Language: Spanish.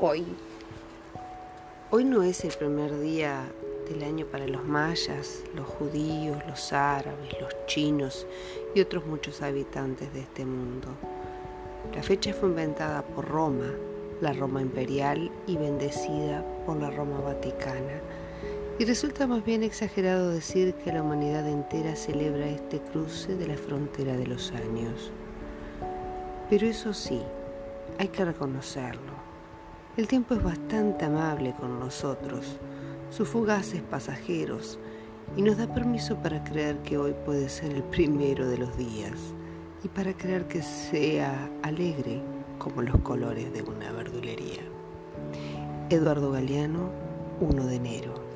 hoy. Hoy no es el primer día del año para los mayas, los judíos, los árabes, los chinos y otros muchos habitantes de este mundo. La fecha fue inventada por Roma, la Roma imperial y bendecida por la Roma vaticana. Y resulta más bien exagerado decir que la humanidad entera celebra este cruce de la frontera de los años. Pero eso sí, hay que reconocerlo. El tiempo es bastante amable con nosotros, sus fugaces pasajeros, y nos da permiso para creer que hoy puede ser el primero de los días y para creer que sea alegre como los colores de una verdulería. Eduardo Galeano, 1 de enero.